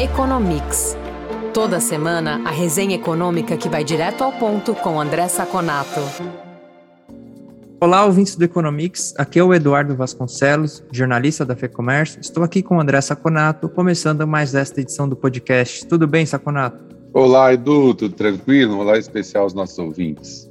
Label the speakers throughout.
Speaker 1: Economics. Toda semana, a resenha econômica que vai direto ao ponto com André Saconato.
Speaker 2: Olá, ouvintes do Economics. Aqui é o Eduardo Vasconcelos, jornalista da FEComércio. Estou aqui com o André Saconato, começando mais esta edição do podcast. Tudo bem, Saconato?
Speaker 3: Olá, Edu, tudo tranquilo? Olá especial aos nossos ouvintes.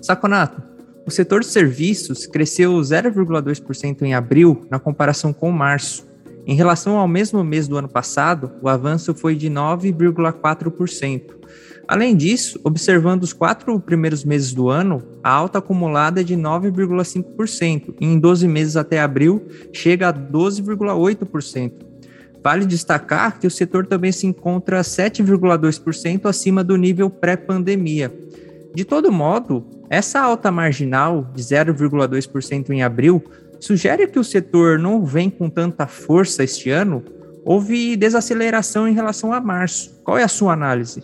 Speaker 2: Saconato, o setor de serviços cresceu 0,2% em abril na comparação com março. Em relação ao mesmo mês do ano passado, o avanço foi de 9,4%. Além disso, observando os quatro primeiros meses do ano, a alta acumulada é de 9,5% e em 12 meses até abril chega a 12,8%. Vale destacar que o setor também se encontra 7,2% acima do nível pré-pandemia. De todo modo, essa alta marginal de 0,2% em abril sugere que o setor não vem com tanta força este ano? Houve desaceleração em relação a março. Qual é a sua análise?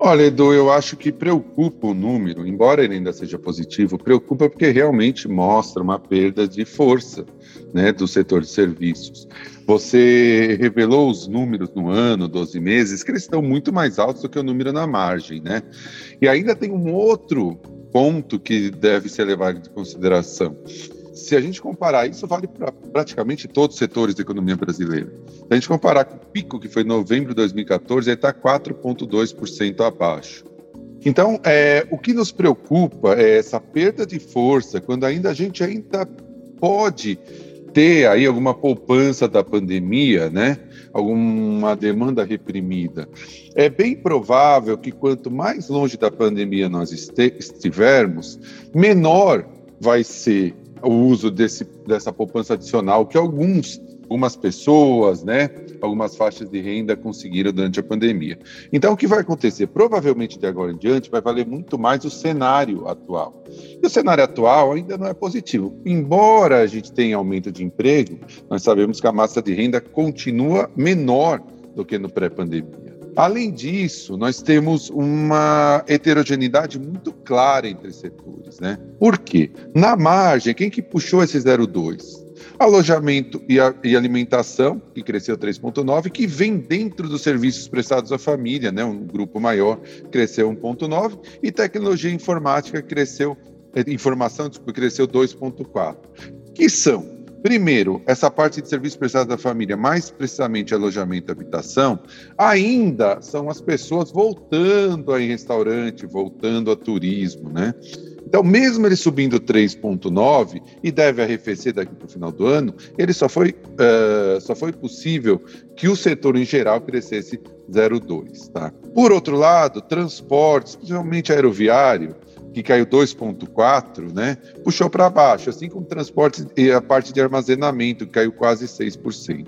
Speaker 3: Olha, Edu, eu acho que preocupa o número, embora ele ainda seja positivo, preocupa porque realmente mostra uma perda de força né, do setor de serviços. Você revelou os números no ano, 12 meses, que eles estão muito mais altos do que o número na margem, né? E ainda tem um outro ponto que deve ser levado em consideração se a gente comparar, isso vale para praticamente todos os setores da economia brasileira. Se a gente comparar com o pico que foi em novembro de 2014, ele está 4,2% abaixo. Então, é, o que nos preocupa é essa perda de força, quando ainda a gente ainda pode ter aí alguma poupança da pandemia, né? Alguma demanda reprimida. É bem provável que quanto mais longe da pandemia nós estivermos, menor vai ser o uso desse, dessa poupança adicional que alguns, algumas pessoas, né, algumas faixas de renda conseguiram durante a pandemia. Então, o que vai acontecer? Provavelmente de agora em diante vai valer muito mais o cenário atual. E o cenário atual ainda não é positivo. Embora a gente tenha aumento de emprego, nós sabemos que a massa de renda continua menor do que no pré-pandemia. Além disso, nós temos uma heterogeneidade muito clara entre setores, né? Por quê? Na margem, quem que puxou esse 0,2? Alojamento e, a, e, alimentação, que cresceu 3,9, que vem dentro dos serviços prestados à família, né? Um grupo maior cresceu 1,9, e tecnologia informática cresceu, eh, informação, desculpa, cresceu 2,4. Que são Primeiro, essa parte de serviço prestado à família, mais precisamente alojamento e habitação, ainda são as pessoas voltando a restaurante, voltando a turismo, né? Então, mesmo ele subindo 3,9 e deve arrefecer daqui para o final do ano, ele só foi, uh, só foi possível que o setor em geral crescesse 0,2. Tá? Por outro lado, transportes, principalmente aeroviário, que caiu 2,4%, né, puxou para baixo, assim como transporte e a parte de armazenamento, que caiu quase 6%.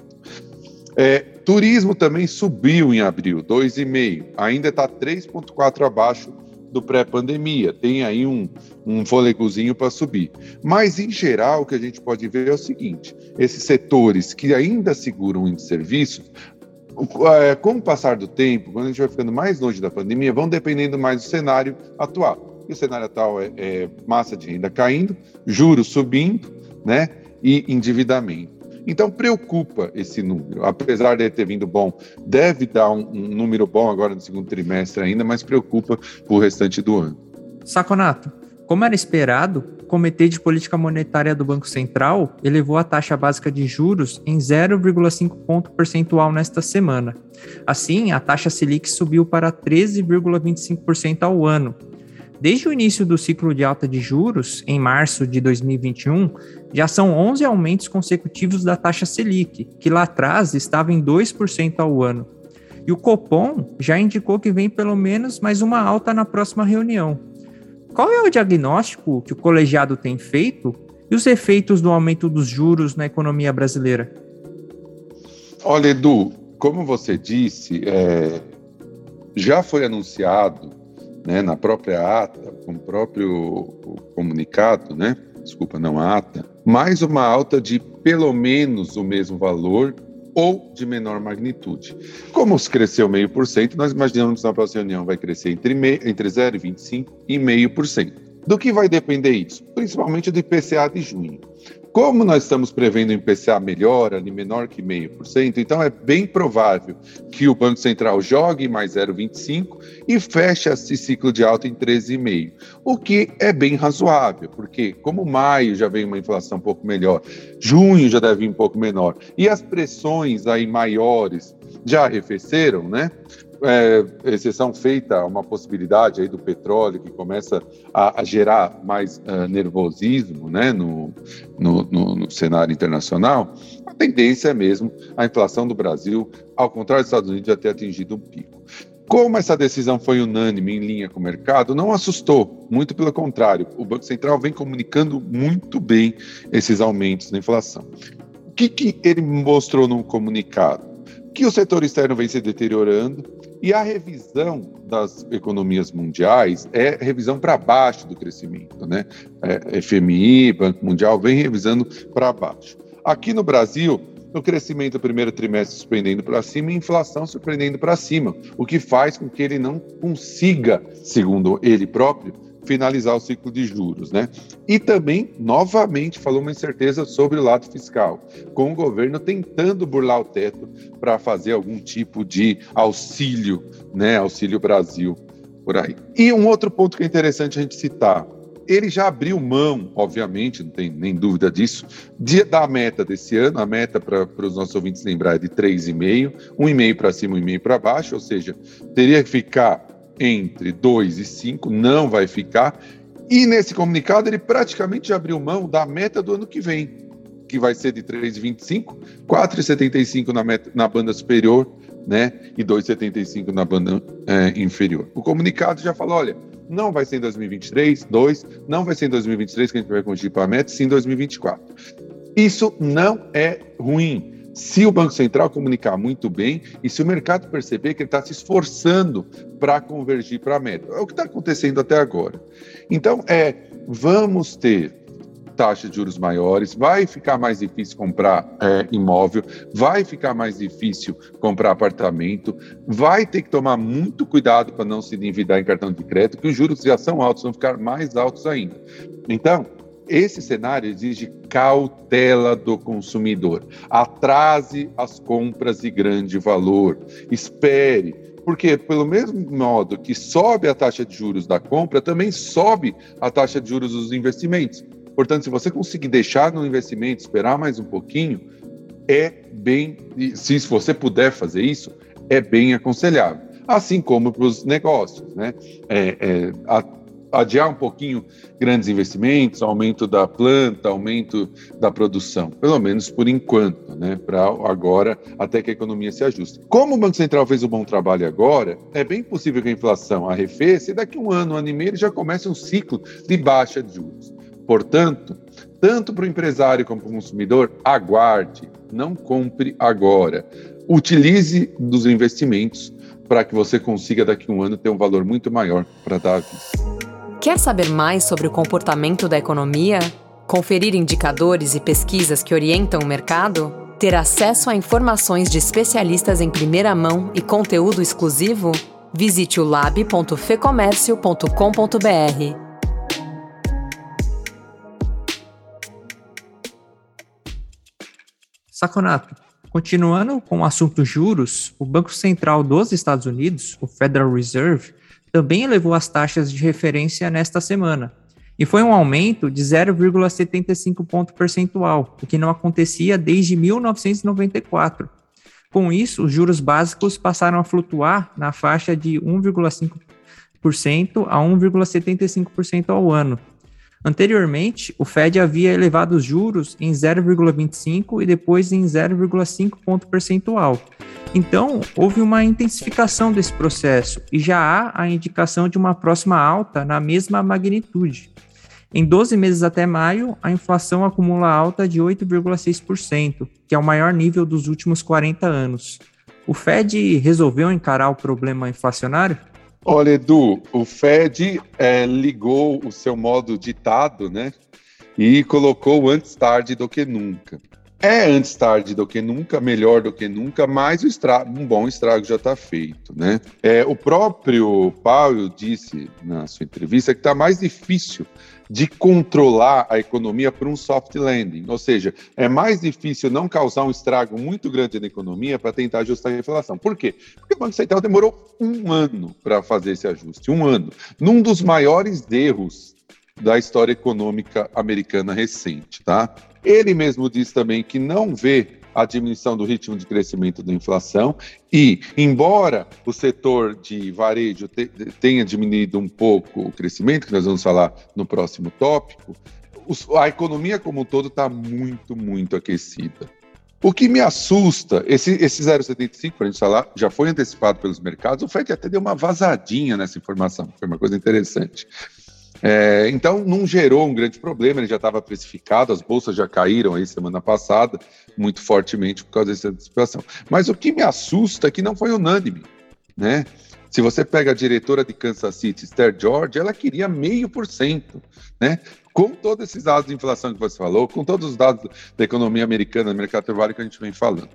Speaker 3: É, turismo também subiu em abril, 2,5%, ainda está 3,4% abaixo do pré-pandemia, tem aí um, um fôlegozinho para subir. Mas, em geral, o que a gente pode ver é o seguinte: esses setores que ainda seguram em serviços, é, com o passar do tempo, quando a gente vai ficando mais longe da pandemia, vão dependendo mais do cenário atual. E o cenário atual é, é massa de renda caindo, juros subindo, né? E endividamento. Então preocupa esse número, apesar de ter vindo bom, deve dar um, um número bom agora no segundo trimestre ainda, mas preocupa o restante do ano.
Speaker 2: Saconato, como era esperado, o Comitê de Política Monetária do Banco Central elevou a taxa básica de juros em 0,5 ponto percentual nesta semana. Assim, a taxa Selic subiu para 13,25% ao ano, Desde o início do ciclo de alta de juros, em março de 2021, já são 11 aumentos consecutivos da taxa Selic, que lá atrás estava em 2% ao ano. E o Copom já indicou que vem pelo menos mais uma alta na próxima reunião. Qual é o diagnóstico que o colegiado tem feito e os efeitos do aumento dos juros na economia brasileira?
Speaker 3: Olha, Edu, como você disse, é, já foi anunciado né, na própria ata, com o próprio comunicado, né, desculpa, não a ata, mais uma alta de pelo menos o mesmo valor ou de menor magnitude. Como cresceu meio por cento, nós imaginamos que na próxima reunião vai crescer entre, entre 0,25% e meio por cento. Do que vai depender isso? Principalmente do IPCA de junho. Como nós estamos prevendo um IPCA melhor, ali menor que 0,5%, então é bem provável que o Banco Central jogue mais 0,25% e feche esse ciclo de alta em 13,5%, o que é bem razoável, porque como maio já vem uma inflação um pouco melhor, junho já deve vir um pouco menor, e as pressões aí maiores já arrefeceram, né? É, exceção feita a uma possibilidade aí do petróleo que começa a, a gerar mais uh, nervosismo né, no, no, no, no, cenário internacional, a tendência é mesmo a inflação do Brasil, ao contrário dos Estados Unidos, já ter atingido um pico. Como essa decisão foi unânime em linha com o mercado, não assustou, muito pelo contrário. O Banco Central vem comunicando muito bem esses aumentos na inflação. O que, que ele mostrou no comunicado? Que o setor externo vem se deteriorando, e a revisão das economias mundiais é revisão para baixo do crescimento, né? É, FMI, Banco Mundial vem revisando para baixo. Aqui no Brasil, o crescimento do primeiro trimestre surpreendendo para cima e inflação surpreendendo para cima, o que faz com que ele não consiga, segundo ele próprio, finalizar o ciclo de juros, né? E também, novamente, falou uma incerteza sobre o lado fiscal, com o governo tentando burlar o teto para fazer algum tipo de auxílio, né? Auxílio Brasil, por aí. E um outro ponto que é interessante a gente citar, ele já abriu mão, obviamente, não tem nem dúvida disso, de, da meta desse ano. A meta, para os nossos ouvintes lembrar, é de 3,5, 1,5 para cima, 1,5 para baixo, ou seja, teria que ficar entre 2 e 5, não vai ficar. E nesse comunicado ele praticamente abriu mão da meta do ano que vem, que vai ser de 3,25, 4,75 na, na banda superior, né? E 2,75 na banda é, inferior. O comunicado já falou: olha, não vai ser em 2023, 2, não vai ser em 2023 que a gente vai conseguir para a meta, sim em 2024. Isso não é ruim se o Banco Central comunicar muito bem e se o mercado perceber que ele está se esforçando para convergir para a meta. É o que está acontecendo até agora. Então, é, vamos ter taxas de juros maiores, vai ficar mais difícil comprar é, imóvel, vai ficar mais difícil comprar apartamento, vai ter que tomar muito cuidado para não se endividar em cartão de crédito, que os juros já são altos, vão ficar mais altos ainda. Então, esse cenário exige cautela do consumidor. Atrase as compras de grande valor. Espere, porque pelo mesmo modo que sobe a taxa de juros da compra, também sobe a taxa de juros dos investimentos. Portanto, se você conseguir deixar no investimento, esperar mais um pouquinho, é bem, se você puder fazer isso, é bem aconselhável. Assim como para os negócios, né? É, é, a, adiar um pouquinho grandes investimentos, aumento da planta, aumento da produção, pelo menos por enquanto, né, para agora, até que a economia se ajuste. Como o Banco Central fez um bom trabalho agora, é bem possível que a inflação arrefeça e daqui a um ano, um ano e meio, já comece um ciclo de baixa de juros. Portanto, tanto para o empresário como para o consumidor, aguarde, não compre agora. Utilize dos investimentos para que você consiga daqui a um ano ter um valor muito maior para dar à vista.
Speaker 1: Quer saber mais sobre o comportamento da economia? Conferir indicadores e pesquisas que orientam o mercado? Ter acesso a informações de especialistas em primeira mão e conteúdo exclusivo? Visite o lab.fecomércio.com.br.
Speaker 2: Saconato, continuando com o assunto juros, o Banco Central dos Estados Unidos, o Federal Reserve, também elevou as taxas de referência nesta semana, e foi um aumento de 0,75 ponto percentual, o que não acontecia desde 1994. Com isso, os juros básicos passaram a flutuar na faixa de 1,5% a 1,75% ao ano, Anteriormente, o Fed havia elevado os juros em 0,25 e depois em 0,5 ponto percentual. Então, houve uma intensificação desse processo e já há a indicação de uma próxima alta na mesma magnitude. Em 12 meses até maio, a inflação acumula alta de 8,6%, que é o maior nível dos últimos 40 anos. O Fed resolveu encarar o problema inflacionário?
Speaker 3: Olha, Edu, o Fed é, ligou o seu modo ditado, né? E colocou antes tarde do que nunca. É antes tarde do que nunca, melhor do que nunca, mas estrago, um bom estrago já está feito, né? É, o próprio Powell disse na sua entrevista que está mais difícil de controlar a economia por um soft landing, ou seja, é mais difícil não causar um estrago muito grande na economia para tentar ajustar a inflação. Por quê? Porque o Banco Central demorou um ano para fazer esse ajuste, um ano, num dos maiores erros da história econômica americana recente, tá? Ele mesmo diz também que não vê a diminuição do ritmo de crescimento da inflação e, embora o setor de varejo te, tenha diminuído um pouco o crescimento, que nós vamos falar no próximo tópico, a economia como um todo está muito, muito aquecida. O que me assusta, esse, esse 0,75, para a gente falar, já foi antecipado pelos mercados, o FED até deu uma vazadinha nessa informação, foi uma coisa interessante. É, então, não gerou um grande problema, ele já estava precificado, as bolsas já caíram aí semana passada, muito fortemente por causa dessa antecipação. Mas o que me assusta é que não foi unânime, né? Se você pega a diretora de Kansas City, Esther George, ela queria meio por cento, né? Com todos esses dados de inflação que você falou, com todos os dados da economia americana, do mercado trabalho que a gente vem falando.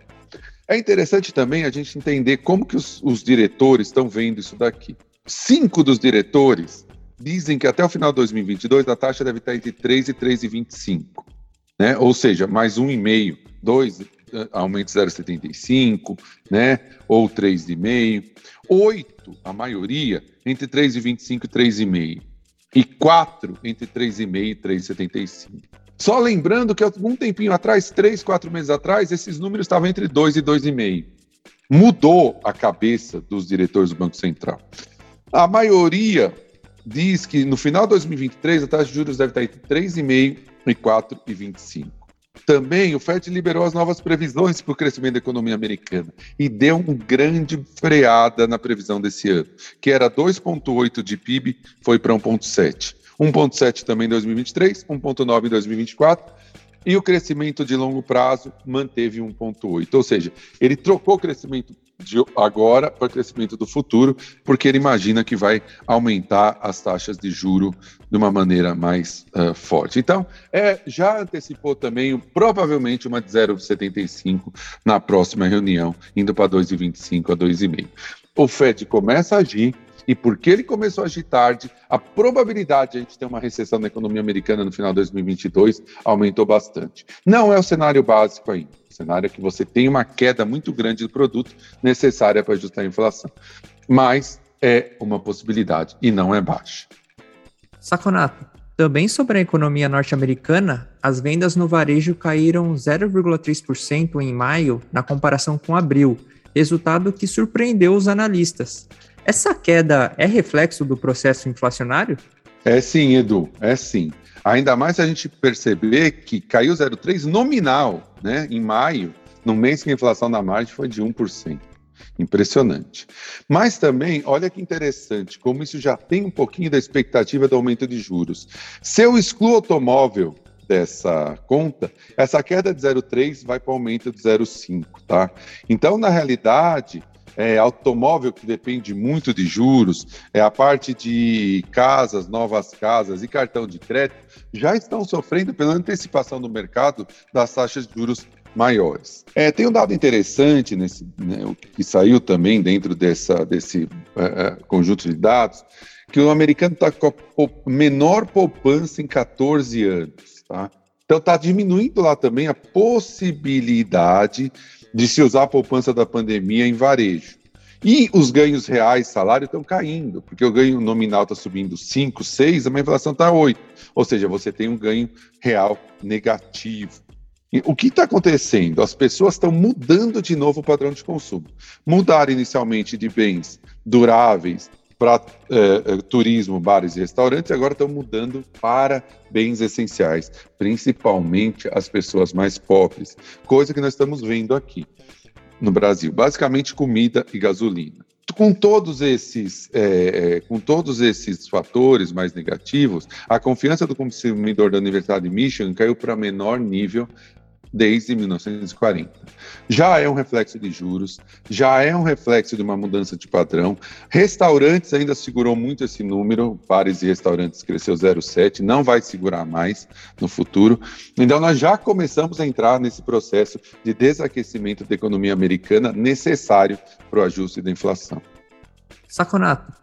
Speaker 3: É interessante também a gente entender como que os, os diretores estão vendo isso daqui. Cinco dos diretores dizem que até o final de 2022 a taxa deve estar entre 3 e 3,25, né? Ou seja, mais 1,5, 2 eh, aumento 0,75, né? Ou 3,5. 8, a maioria, entre 3,25 e 3,5. E 4 entre 3,5 e 3,75. Só lembrando que algum tempinho atrás, 3, 4 meses atrás, esses números estavam entre 2 e 2,5. Mudou a cabeça dos diretores do Banco Central. A maioria diz que no final de 2023 a taxa de juros deve estar entre 3,5% e 4,25%. Também o FED liberou as novas previsões para o crescimento da economia americana e deu uma grande freada na previsão desse ano, que era 2,8 de PIB, foi para 1,7. 1,7 também em 2023, 1,9 em 2024 e o crescimento de longo prazo manteve 1,8. Ou seja, ele trocou o crescimento de agora para o crescimento do futuro, porque ele imagina que vai aumentar as taxas de juro de uma maneira mais uh, forte. Então, é, já antecipou também provavelmente uma de 0,75 na próxima reunião, indo para 2,25 a 2,5. O Fed começa a agir, e porque ele começou a agir tarde, a probabilidade de a gente ter uma recessão na economia americana no final de 2022 aumentou bastante. Não é o cenário básico ainda. Cenário é que você tem uma queda muito grande do produto necessária para ajustar a inflação. Mas é uma possibilidade e não é baixa.
Speaker 2: Saconato, também sobre a economia norte-americana, as vendas no varejo caíram 0,3% em maio na comparação com abril, resultado que surpreendeu os analistas. Essa queda é reflexo do processo inflacionário?
Speaker 3: É sim, Edu, é sim. Ainda mais se a gente perceber que caiu 0,3 nominal, né, em maio, no mês que a inflação da margem foi de 1%. Impressionante. Mas também, olha que interessante, como isso já tem um pouquinho da expectativa do aumento de juros. Se eu excluo automóvel dessa conta, essa queda de 0,3 vai para o aumento de 0,5, tá? Então, na realidade, é, automóvel que depende muito de juros, é a parte de casas, novas casas e cartão de crédito já estão sofrendo pela antecipação do mercado das taxas de juros maiores. É, tem um dado interessante nesse, né, que saiu também dentro dessa, desse uh, conjunto de dados, que o americano está com a menor poupança em 14 anos. Tá? Então está diminuindo lá também a possibilidade de se usar a poupança da pandemia em varejo. E os ganhos reais, salário, estão caindo, porque o ganho nominal está subindo 5, 6, a inflação está 8. Ou seja, você tem um ganho real negativo. E o que está acontecendo? As pessoas estão mudando de novo o padrão de consumo. Mudaram inicialmente de bens duráveis para é, é, turismo, bares e restaurantes, e agora estão mudando para bens essenciais, principalmente as pessoas mais pobres, coisa que nós estamos vendo aqui no Brasil, basicamente comida e gasolina. Com todos esses, é, é com todos esses fatores mais negativos, a confiança do consumidor da Universidade de Michigan caiu para menor nível desde 1940. Já é um reflexo de juros, já é um reflexo de uma mudança de padrão. Restaurantes ainda segurou muito esse número, bares e restaurantes cresceu 0,7, não vai segurar mais no futuro. Então nós já começamos a entrar nesse processo de desaquecimento da economia americana necessário para o ajuste da inflação.
Speaker 2: Saconato,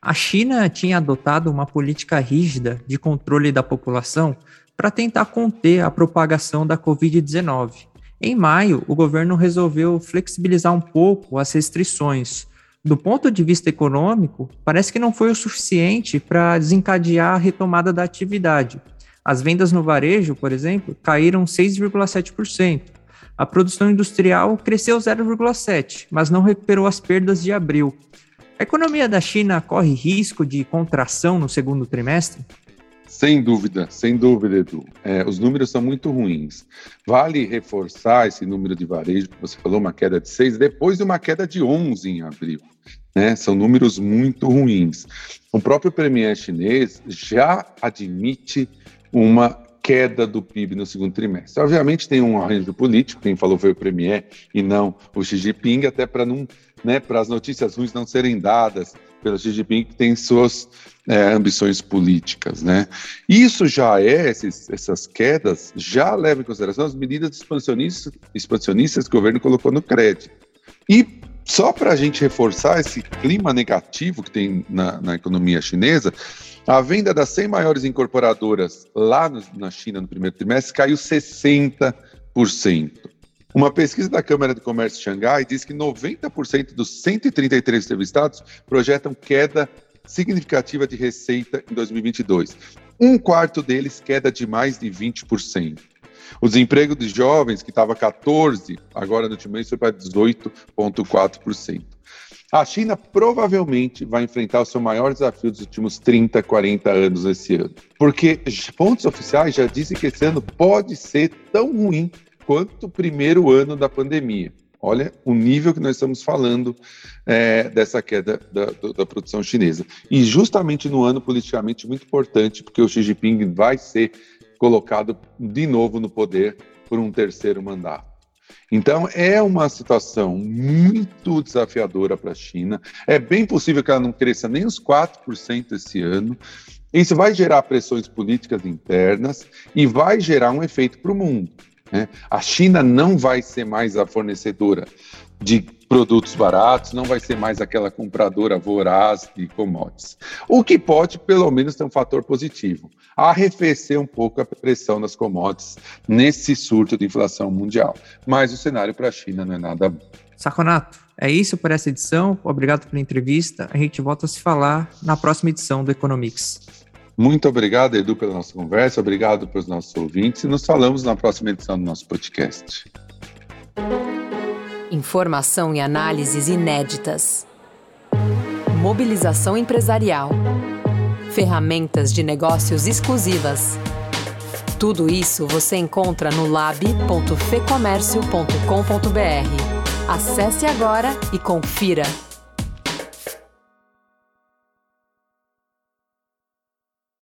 Speaker 2: A China tinha adotado uma política rígida de controle da população para tentar conter a propagação da Covid-19. Em maio, o governo resolveu flexibilizar um pouco as restrições. Do ponto de vista econômico, parece que não foi o suficiente para desencadear a retomada da atividade. As vendas no varejo, por exemplo, caíram 6,7%. A produção industrial cresceu 0,7%, mas não recuperou as perdas de abril. A economia da China corre risco de contração no segundo trimestre?
Speaker 3: Sem dúvida, sem dúvida, Edu. É, os números são muito ruins. Vale reforçar esse número de varejo, que você falou, uma queda de 6, depois de uma queda de 11 em abril. Né? São números muito ruins. O próprio premier chinês já admite uma queda do PIB no segundo trimestre. Obviamente tem um arranjo político, quem falou foi o Premier e não o Xi Jinping, até para não, né, para as notícias ruins não serem dadas pelo Xi Jinping, que tem suas é, ambições políticas, né? Isso já é, esses, essas quedas já levam em consideração as medidas expansionistas, expansionistas que o governo colocou no crédito. E só para a gente reforçar esse clima negativo que tem na, na economia chinesa, a venda das 100 maiores incorporadoras lá no, na China no primeiro trimestre caiu 60%. Uma pesquisa da Câmara de Comércio de Xangai diz que 90% dos 133 entrevistados projetam queda significativa de receita em 2022. Um quarto deles queda de mais de 20%. O desemprego de jovens, que estava 14%, agora no último mês foi para 18,4%. A China provavelmente vai enfrentar o seu maior desafio dos últimos 30, 40 anos esse ano. Porque fontes oficiais já dizem que esse ano pode ser tão ruim quanto o primeiro ano da pandemia. Olha o nível que nós estamos falando é, dessa queda da, da, produção chinesa. E justamente no ano politicamente muito importante, porque o Xi Jinping vai ser colocado de novo no poder por um terceiro mandato. Então, é uma situação muito desafiadora para a China. É bem possível que ela não cresça nem os 4% esse ano. Isso vai gerar pressões políticas internas e vai gerar um efeito para o mundo. Né? A China não vai ser mais a fornecedora de produtos baratos, não vai ser mais aquela compradora voraz de commodities. O que pode, pelo menos, ter um fator positivo, arrefecer um pouco a pressão das commodities nesse surto de inflação mundial. Mas o cenário para a China não é nada bom.
Speaker 2: Saconato, é isso por essa edição. Obrigado pela entrevista. A gente volta a se falar na próxima edição do Economics.
Speaker 3: Muito obrigado, Edu, pela nossa conversa. Obrigado pelos nossos ouvintes. E nos falamos na próxima edição do nosso podcast.
Speaker 1: Informação e análises inéditas. Mobilização empresarial. Ferramentas de negócios exclusivas. Tudo isso você encontra no lab.fecomércio.com.br. Acesse agora e confira.